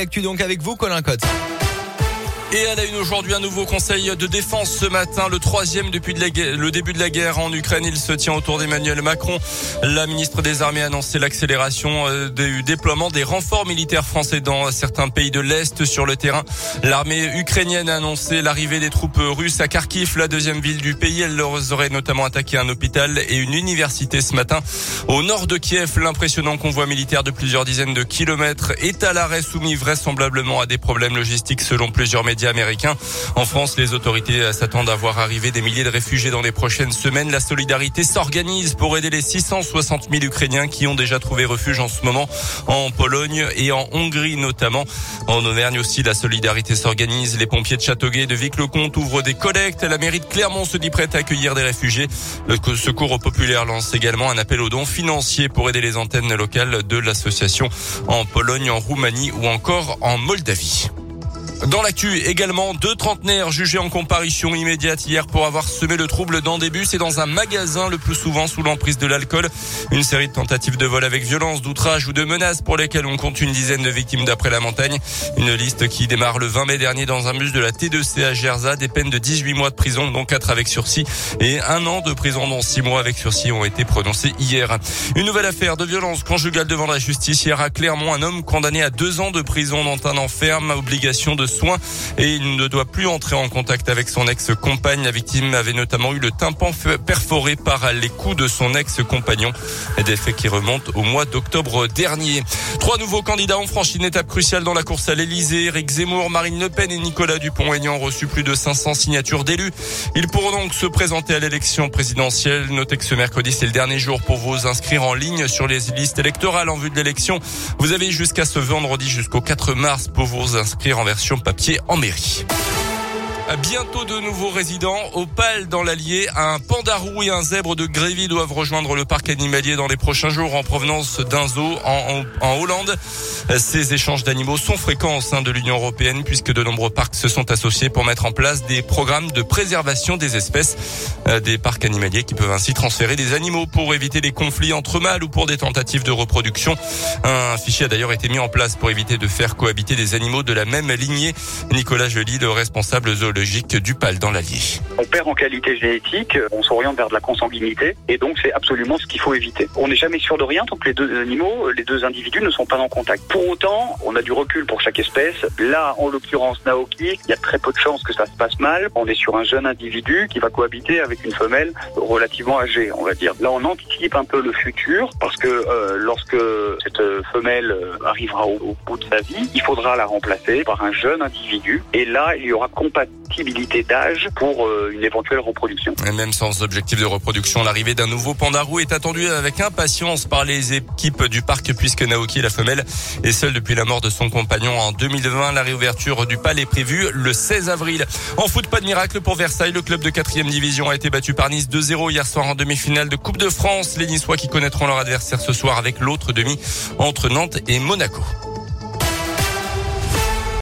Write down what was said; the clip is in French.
Actu donc avec vous, Colin Cotte. Et elle a une aujourd'hui un nouveau conseil de défense ce matin, le troisième depuis le début de la guerre en Ukraine. Il se tient autour d'Emmanuel Macron. La ministre des Armées a annoncé l'accélération euh, du déploiement des renforts militaires français dans certains pays de l'Est sur le terrain. L'armée ukrainienne a annoncé l'arrivée des troupes russes à Kharkiv, la deuxième ville du pays. Elle leur aurait notamment attaqué un hôpital et une université ce matin. Au nord de Kiev, l'impressionnant convoi militaire de plusieurs dizaines de kilomètres est à l'arrêt soumis vraisemblablement à des problèmes logistiques selon plusieurs médias En France, les autorités s'attendent à voir arriver des milliers de réfugiés dans les prochaines semaines. La solidarité s'organise pour aider les 660 000 Ukrainiens qui ont déjà trouvé refuge en ce moment en Pologne et en Hongrie notamment. En Auvergne aussi, la solidarité s'organise. Les pompiers de Châteauguay et de Vic-le-Comte ouvrent des collectes. La mairie de Clermont se dit prête à accueillir des réfugiés. Le Secours populaire lance également un appel aux dons financiers pour aider les antennes locales de l'association en Pologne, en Roumanie ou encore en Moldavie. Dans l'actu, également, deux trentenaires jugés en comparution immédiate hier pour avoir semé le trouble dans des bus et dans un magasin, le plus souvent sous l'emprise de l'alcool. Une série de tentatives de vol avec violence, d'outrage ou de menaces pour lesquelles on compte une dizaine de victimes d'après la montagne. Une liste qui démarre le 20 mai dernier dans un bus de la T2C à Gerza. Des peines de 18 mois de prison, dont 4 avec sursis et un an de prison, dont 6 mois avec sursis ont été prononcés hier. Une nouvelle affaire de violence conjugale devant la justice hier à Clermont. Un homme condamné à deux ans de prison dans un enferme, obligation de soins et il ne doit plus entrer en contact avec son ex-compagne. La victime avait notamment eu le tympan perforé par les coups de son ex-compagnon. Des faits qui remontent au mois d'octobre dernier. Trois nouveaux candidats ont franchi une étape cruciale dans la course à l'Elysée. Eric Zemmour, Marine Le Pen et Nicolas Dupont-Aignan ont reçu plus de 500 signatures d'élus. Ils pourront donc se présenter à l'élection présidentielle. Notez que ce mercredi, c'est le dernier jour pour vous inscrire en ligne sur les listes électorales en vue de l'élection. Vous avez jusqu'à ce vendredi jusqu'au 4 mars pour vous inscrire en version papier en mairie. Bientôt de nouveaux résidents au PAL dans l'Allier. Un pandarou et un zèbre de Grévy doivent rejoindre le parc animalier dans les prochains jours en provenance d'un zoo en, Hollande. Ces échanges d'animaux sont fréquents au sein de l'Union européenne puisque de nombreux parcs se sont associés pour mettre en place des programmes de préservation des espèces. Euh, des parcs animaliers qui peuvent ainsi transférer des animaux pour éviter des conflits entre mâles ou pour des tentatives de reproduction. Un fichier a d'ailleurs été mis en place pour éviter de faire cohabiter des animaux de la même lignée. Nicolas Joly, le responsable zoologique On perd en qualité génétique, on s'oriente vers de la consanguinité et donc c'est absolument ce qu'il faut éviter. On n'est jamais sûr de rien tant que les deux animaux, les deux individus ne sont pas en contact. Pour autant, on a du recul pour chaque espèce. Là, en l'occurrence Naoki, il y a très peu de chances que ça se passe mal. On est sur un jeune individu qui va cohabiter avec une femelle relativement âgée, on va dire. Là, on anticipe un peu le futur parce que euh, lorsque cette femelle arrivera au, au bout de sa vie, il faudra la remplacer par un jeune individu et là, il y aura compatibilité d'âge pour euh, une éventuelle reproduction. Et même sans objectif de reproduction, l'arrivée d'un nouveau pandarou est attendue avec impatience par les équipes du parc puisque Naoki, la femelle, est seule depuis la mort de son compagnon en 2020. La réouverture du palais est prévue le 16 avril. En foot, pas de miracle pour Versailles. Le club de 4 division a été battu par Nice 2-0 hier soir en demi-finale de Coupe de France. Les Niçois qui connaîtront leur adversaire ce soir avec l'autre demi entre Nantes et Monaco.